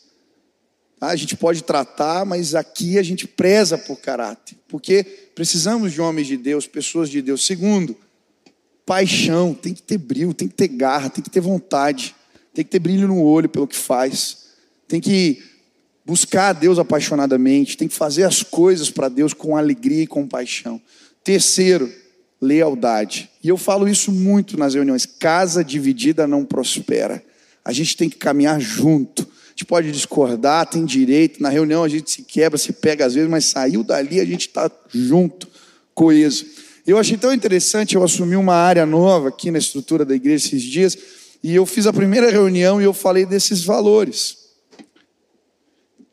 Tá? A gente pode tratar, mas aqui a gente preza por caráter, porque precisamos de homens de Deus, pessoas de Deus. Segundo, paixão, tem que ter brilho, tem que ter garra, tem que ter vontade, tem que ter brilho no olho pelo que faz, tem que buscar a Deus apaixonadamente, tem que fazer as coisas para Deus com alegria e com paixão. Terceiro, lealdade. E eu falo isso muito nas reuniões: casa dividida não prospera. A gente tem que caminhar junto. A gente pode discordar, tem direito. Na reunião a gente se quebra, se pega às vezes, mas saiu dali a gente está junto, coeso. Eu achei tão interessante, eu assumi uma área nova aqui na estrutura da igreja esses dias, e eu fiz a primeira reunião e eu falei desses valores.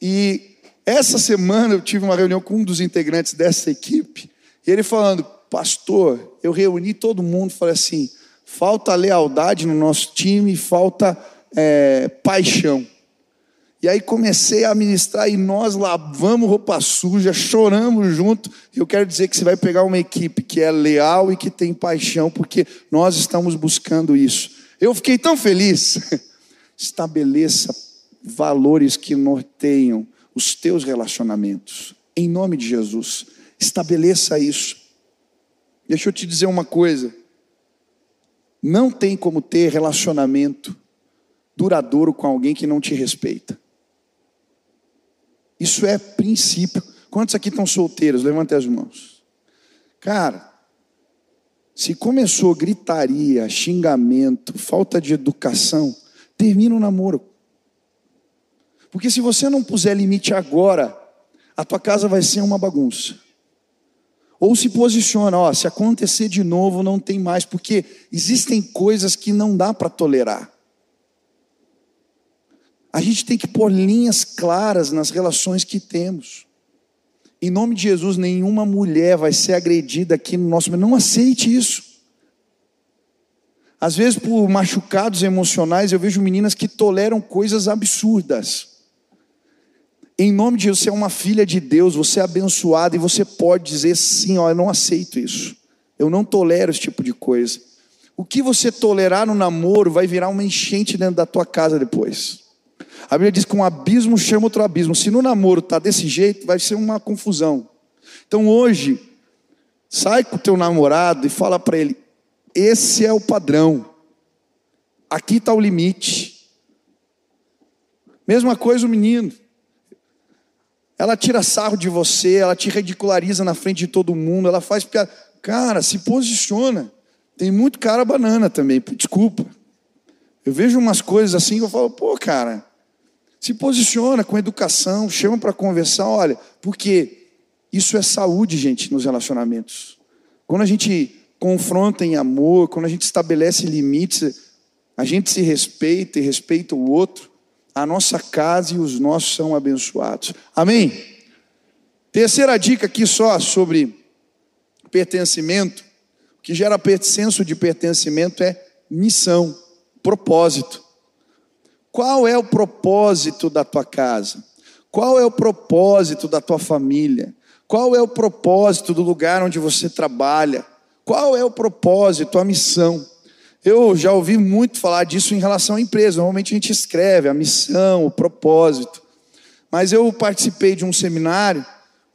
E essa semana eu tive uma reunião com um dos integrantes dessa equipe, e ele falando, pastor, eu reuni todo mundo, falei assim, falta lealdade no nosso time, falta é, paixão. E aí comecei a ministrar e nós lavamos roupa suja, choramos junto. E eu quero dizer que você vai pegar uma equipe que é leal e que tem paixão, porque nós estamos buscando isso. Eu fiquei tão feliz. Estabeleça valores que norteiam os teus relacionamentos. Em nome de Jesus, estabeleça isso. Deixa eu te dizer uma coisa. Não tem como ter relacionamento duradouro com alguém que não te respeita. Isso é princípio. Quantos aqui estão solteiros? Levante as mãos. Cara, se começou gritaria, xingamento, falta de educação, termina o namoro. Porque se você não puser limite agora, a tua casa vai ser uma bagunça. Ou se posiciona, ó, se acontecer de novo, não tem mais, porque existem coisas que não dá para tolerar. A gente tem que pôr linhas claras nas relações que temos. Em nome de Jesus, nenhuma mulher vai ser agredida aqui no nosso meio. Não aceite isso. Às vezes, por machucados emocionais, eu vejo meninas que toleram coisas absurdas. Em nome de Jesus, você é uma filha de Deus, você é abençoada e você pode dizer sim, ó, eu não aceito isso. Eu não tolero esse tipo de coisa. O que você tolerar no namoro vai virar uma enchente dentro da tua casa depois. A Bíblia diz que um abismo chama outro abismo. Se no namoro está desse jeito, vai ser uma confusão. Então hoje, sai com o teu namorado e fala para ele: esse é o padrão. Aqui está o limite. Mesma coisa o menino. Ela tira sarro de você, ela te ridiculariza na frente de todo mundo, ela faz piada. Cara, se posiciona. Tem muito cara banana também, desculpa. Eu vejo umas coisas assim que eu falo, pô, cara, se posiciona com educação, chama para conversar, olha, porque isso é saúde, gente, nos relacionamentos. Quando a gente confronta em amor, quando a gente estabelece limites, a gente se respeita e respeita o outro, a nossa casa e os nossos são abençoados. Amém? Terceira dica aqui só sobre pertencimento. O que gera senso de pertencimento é missão, propósito. Qual é o propósito da tua casa? Qual é o propósito da tua família? Qual é o propósito do lugar onde você trabalha? Qual é o propósito, a missão? Eu já ouvi muito falar disso em relação à empresa. Normalmente a gente escreve a missão, o propósito. Mas eu participei de um seminário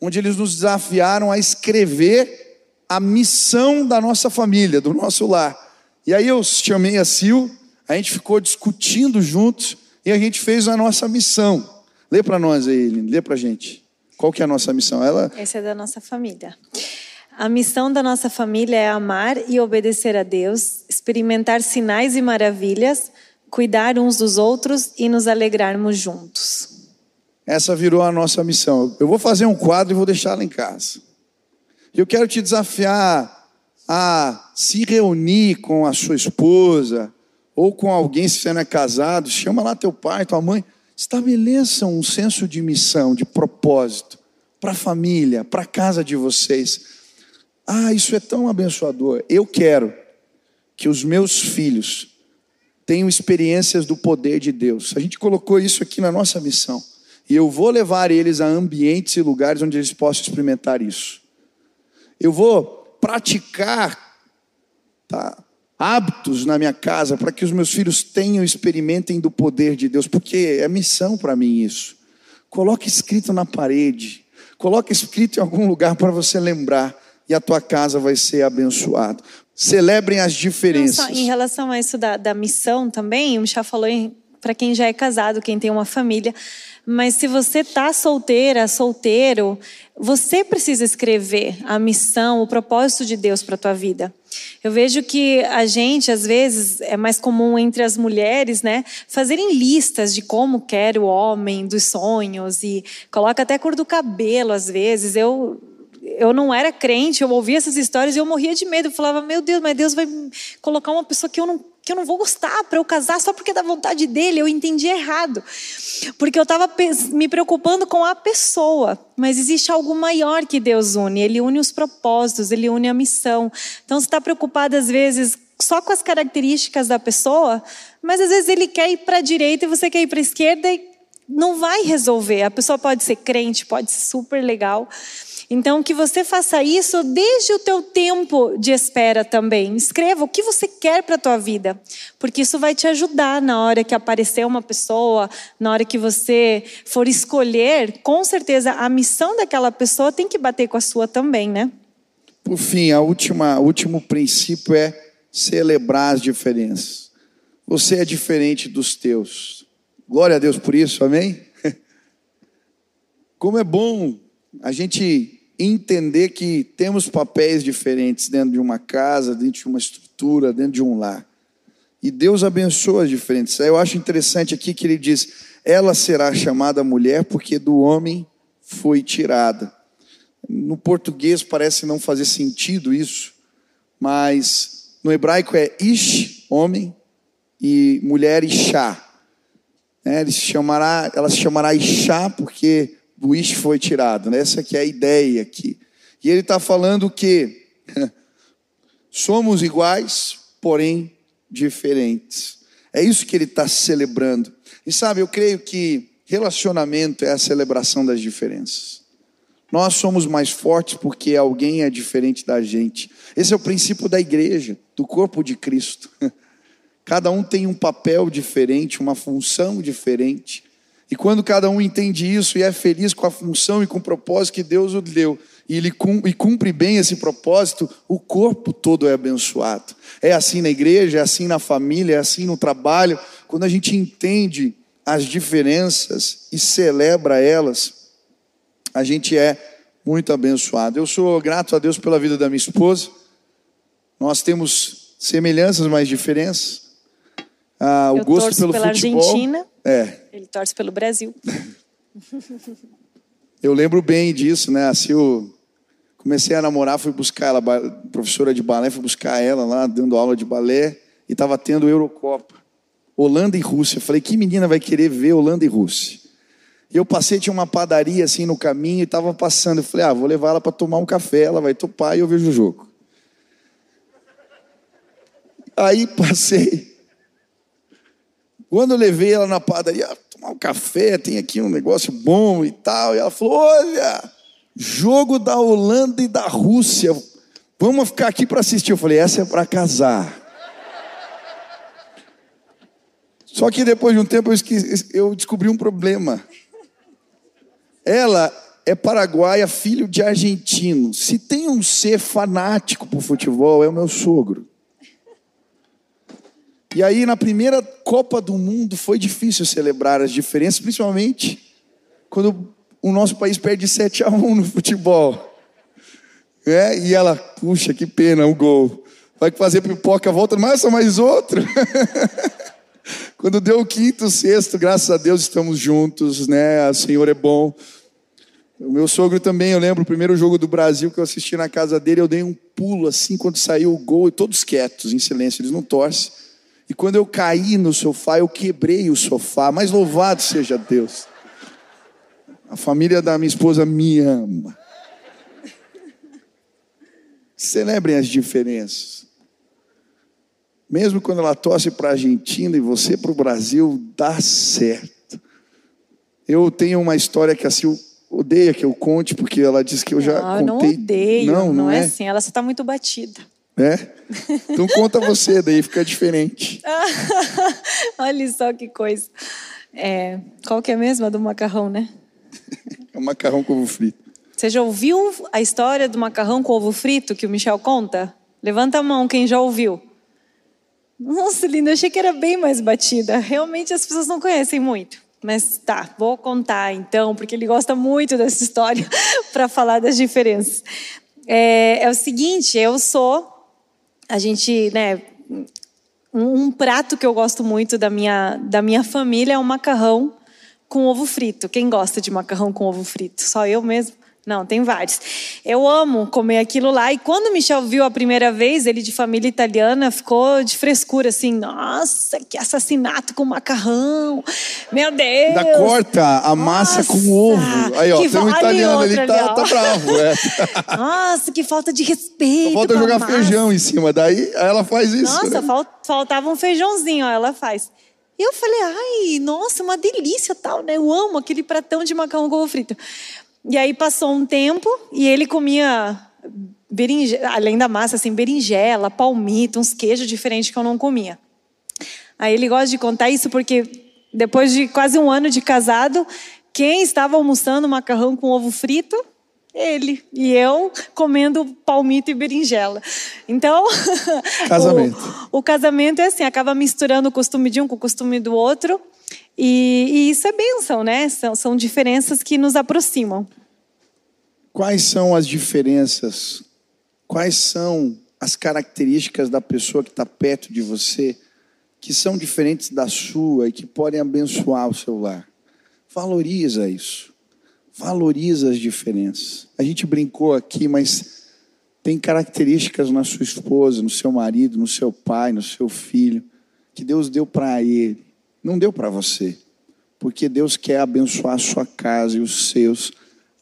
onde eles nos desafiaram a escrever a missão da nossa família, do nosso lar. E aí eu chamei a Sil, a gente ficou discutindo juntos e a gente fez a nossa missão. Lê para nós aí, lê para gente. Qual que é a nossa missão? Ela... Essa é da nossa família. A missão da nossa família é amar e obedecer a Deus, experimentar sinais e maravilhas, cuidar uns dos outros e nos alegrarmos juntos. Essa virou a nossa missão. Eu vou fazer um quadro e vou deixar lá em casa. Eu quero te desafiar a se reunir com a sua esposa ou com alguém se você não é casado, chama lá teu pai, tua mãe, estabeleça um senso de missão, de propósito para a família, para a casa de vocês. Ah, isso é tão abençoador. Eu quero que os meus filhos tenham experiências do poder de Deus. A gente colocou isso aqui na nossa missão. E eu vou levar eles a ambientes e lugares onde eles possam experimentar isso. Eu vou praticar tá, hábitos na minha casa para que os meus filhos tenham, experimentem do poder de Deus, porque é missão para mim isso. Coloque escrito na parede, coloque escrito em algum lugar para você lembrar e a tua casa vai ser abençoada. Celebrem as diferenças. Não, em relação a isso da, da missão também, o Michel falou para quem já é casado, quem tem uma família. Mas se você está solteira, solteiro, você precisa escrever a missão, o propósito de Deus para a tua vida. Eu vejo que a gente, às vezes, é mais comum entre as mulheres, né, fazerem listas de como quer o homem, dos sonhos, e coloca até a cor do cabelo, às vezes. Eu eu não era crente, eu ouvia essas histórias e eu morria de medo. Eu falava, meu Deus, mas Deus vai colocar uma pessoa que eu não, que eu não vou gostar para eu casar só porque é da vontade dele. Eu entendi errado. Porque eu estava me preocupando com a pessoa. Mas existe algo maior que Deus une. Ele une os propósitos, ele une a missão. Então você está preocupado às vezes só com as características da pessoa, mas às vezes ele quer ir para a direita e você quer ir para a esquerda e não vai resolver. A pessoa pode ser crente, pode ser super legal. Então, que você faça isso desde o teu tempo de espera também. Escreva o que você quer para a tua vida, porque isso vai te ajudar na hora que aparecer uma pessoa, na hora que você for escolher, com certeza a missão daquela pessoa tem que bater com a sua também, né? Por fim, a última, o último princípio é celebrar as diferenças. Você é diferente dos teus. Glória a Deus por isso, amém? Como é bom a gente entender que temos papéis diferentes dentro de uma casa, dentro de uma estrutura, dentro de um lar. E Deus abençoa as diferentes. Eu acho interessante aqui que ele diz: ela será chamada mulher porque do homem foi tirada. No português parece não fazer sentido isso, mas no hebraico é ish, homem, e mulher Ishá. É, ele se chamará, ela se chamará Ishá porque o ish foi tirado. Né? Essa aqui é a ideia aqui. E ele está falando que somos iguais, porém diferentes. É isso que ele está celebrando. E sabe, eu creio que relacionamento é a celebração das diferenças. Nós somos mais fortes porque alguém é diferente da gente. Esse é o princípio da igreja, do corpo de Cristo. Cada um tem um papel diferente, uma função diferente. E quando cada um entende isso e é feliz com a função e com o propósito que Deus o deu, e ele cumpre bem esse propósito, o corpo todo é abençoado. É assim na igreja, é assim na família, é assim no trabalho. Quando a gente entende as diferenças e celebra elas, a gente é muito abençoado. Eu sou grato a Deus pela vida da minha esposa. Nós temos semelhanças, mas diferenças. Ah, o Eu gosto pelo pela futebol. Argentina. É. Ele torce pelo Brasil. Eu lembro bem disso, né? A Sil Comecei a namorar, fui buscar ela, professora de balé, fui buscar ela lá, dando aula de balé, e estava tendo Eurocopa. Holanda e Rússia. Falei, que menina vai querer ver Holanda e Rússia? E eu passei, tinha uma padaria assim no caminho, e estava passando. Eu falei, ah, vou levar ela para tomar um café, ela vai topar e eu vejo o jogo. Aí passei. Quando eu levei ela na padaria, tomar um café, tem aqui um negócio bom e tal. E ela falou: Olha, jogo da Holanda e da Rússia. Vamos ficar aqui para assistir. Eu falei: Essa é para casar. Só que depois de um tempo eu, esqueci, eu descobri um problema. Ela é paraguaia, filho de argentino. Se tem um ser fanático por futebol, é o meu sogro. E aí, na primeira Copa do Mundo, foi difícil celebrar as diferenças, principalmente quando o nosso país perde 7 a 1 no futebol. É, e ela, puxa, que pena, um gol. Vai fazer pipoca, volta, mais só mais outro. quando deu o quinto, sexto, graças a Deus estamos juntos, né? O Senhor é bom. O meu sogro também, eu lembro o primeiro jogo do Brasil que eu assisti na casa dele, eu dei um pulo assim quando saiu o gol, e todos quietos, em silêncio, eles não torcem. E quando eu caí no sofá, eu quebrei o sofá, mas louvado seja Deus. A família da minha esposa me ama. Celebrem as diferenças. Mesmo quando ela torce para a Argentina e você para o Brasil, dá certo. Eu tenho uma história que a Sil odeia que eu conte, porque ela disse que eu já não, contei. Não, odeio, não, não, não é? é assim, ela só está muito batida. É? Então conta você, daí fica diferente. Olha só que coisa. É, qual que é mesmo a do macarrão, né? É o macarrão com ovo frito. Você já ouviu a história do macarrão com ovo frito que o Michel conta? Levanta a mão quem já ouviu. Nossa, linda, achei que era bem mais batida. Realmente as pessoas não conhecem muito. Mas tá, vou contar então, porque ele gosta muito dessa história para falar das diferenças. É, é o seguinte, eu sou a gente, né, um, prato que eu gosto muito da minha, da minha família é o macarrão com ovo frito. Quem gosta de macarrão com ovo frito? Só eu mesmo? Não, tem vários. Eu amo comer aquilo lá. E quando o Michel viu a primeira vez, ele de família italiana, ficou de frescura, assim, nossa, que assassinato com macarrão. Meu Deus! Da corta a massa nossa, com ovo. Aí, ó, tem um italiano ali que tá, tá, bravo. É. Nossa, que falta de respeito. Falta jogar massa. feijão em cima, daí ela faz isso. Nossa, né? faltava um feijãozinho, ó, ela faz. E eu falei, ai, nossa, uma delícia tal, né? Eu amo aquele pratão de macarrão com ovo frito. E aí passou um tempo e ele comia além da massa, assim, berinjela, palmito, uns queijos diferentes que eu não comia. Aí ele gosta de contar isso porque depois de quase um ano de casado, quem estava almoçando macarrão com ovo frito? Ele. E eu comendo palmito e berinjela. Então. Casamento. o, o, casamento é assim, acaba misturando o costume de um com o costume do outro. E, e isso é bênção, né? São, são diferenças que nos aproximam. Quais são as diferenças? Quais são as características da pessoa que está perto de você que são diferentes da sua e que podem abençoar o seu lar? Valoriza isso. Valoriza as diferenças. A gente brincou aqui, mas tem características na sua esposa, no seu marido, no seu pai, no seu filho, que Deus deu para ele, não deu para você. Porque Deus quer abençoar a sua casa e os seus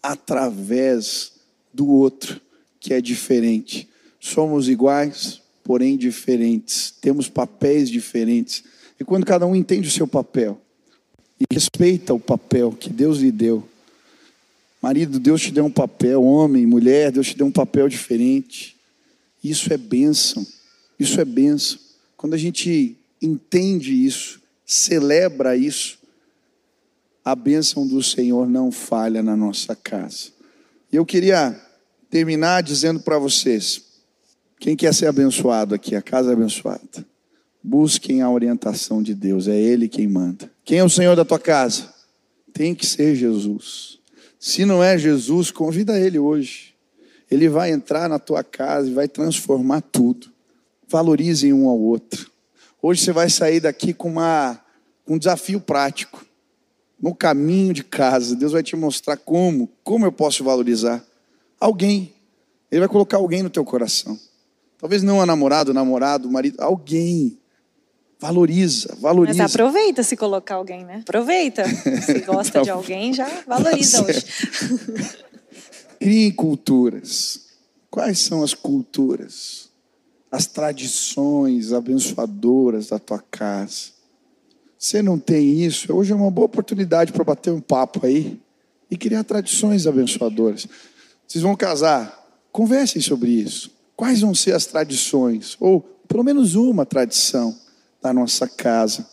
através do outro que é diferente. Somos iguais, porém diferentes. Temos papéis diferentes. E quando cada um entende o seu papel e respeita o papel que Deus lhe deu, marido, Deus te deu um papel, homem, mulher, Deus te deu um papel diferente. Isso é bênção. Isso é bênção. Quando a gente entende isso, celebra isso, a bênção do Senhor não falha na nossa casa. E eu queria terminar dizendo para vocês: quem quer ser abençoado aqui, a casa é abençoada, busquem a orientação de Deus, é Ele quem manda. Quem é o Senhor da tua casa? Tem que ser Jesus. Se não é Jesus, convida Ele hoje. Ele vai entrar na tua casa e vai transformar tudo. Valorizem um ao outro. Hoje você vai sair daqui com uma, um desafio prático no caminho de casa, Deus vai te mostrar como, como eu posso valorizar alguém. Ele vai colocar alguém no teu coração. Talvez não a namorado, namorado, marido, alguém. Valoriza, valoriza. Mas aproveita se colocar alguém, né? Aproveita. Se gosta de alguém, já valoriza Tá hoje. Criem culturas. Quais são as culturas? As tradições abençoadoras da tua casa. Você não tem isso? Hoje é uma boa oportunidade para bater um papo aí e criar tradições abençoadoras. Vocês vão casar? Conversem sobre isso. Quais vão ser as tradições? Ou pelo menos uma tradição da nossa casa.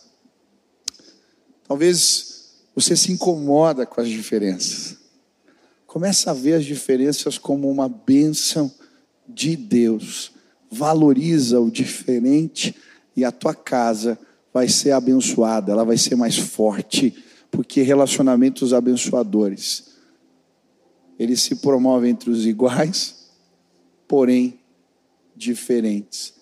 Talvez você se incomoda com as diferenças. Começa a ver as diferenças como uma bênção de Deus. Valoriza o diferente e a tua casa vai ser abençoada, ela vai ser mais forte, porque relacionamentos abençoadores eles se promovem entre os iguais, porém diferentes.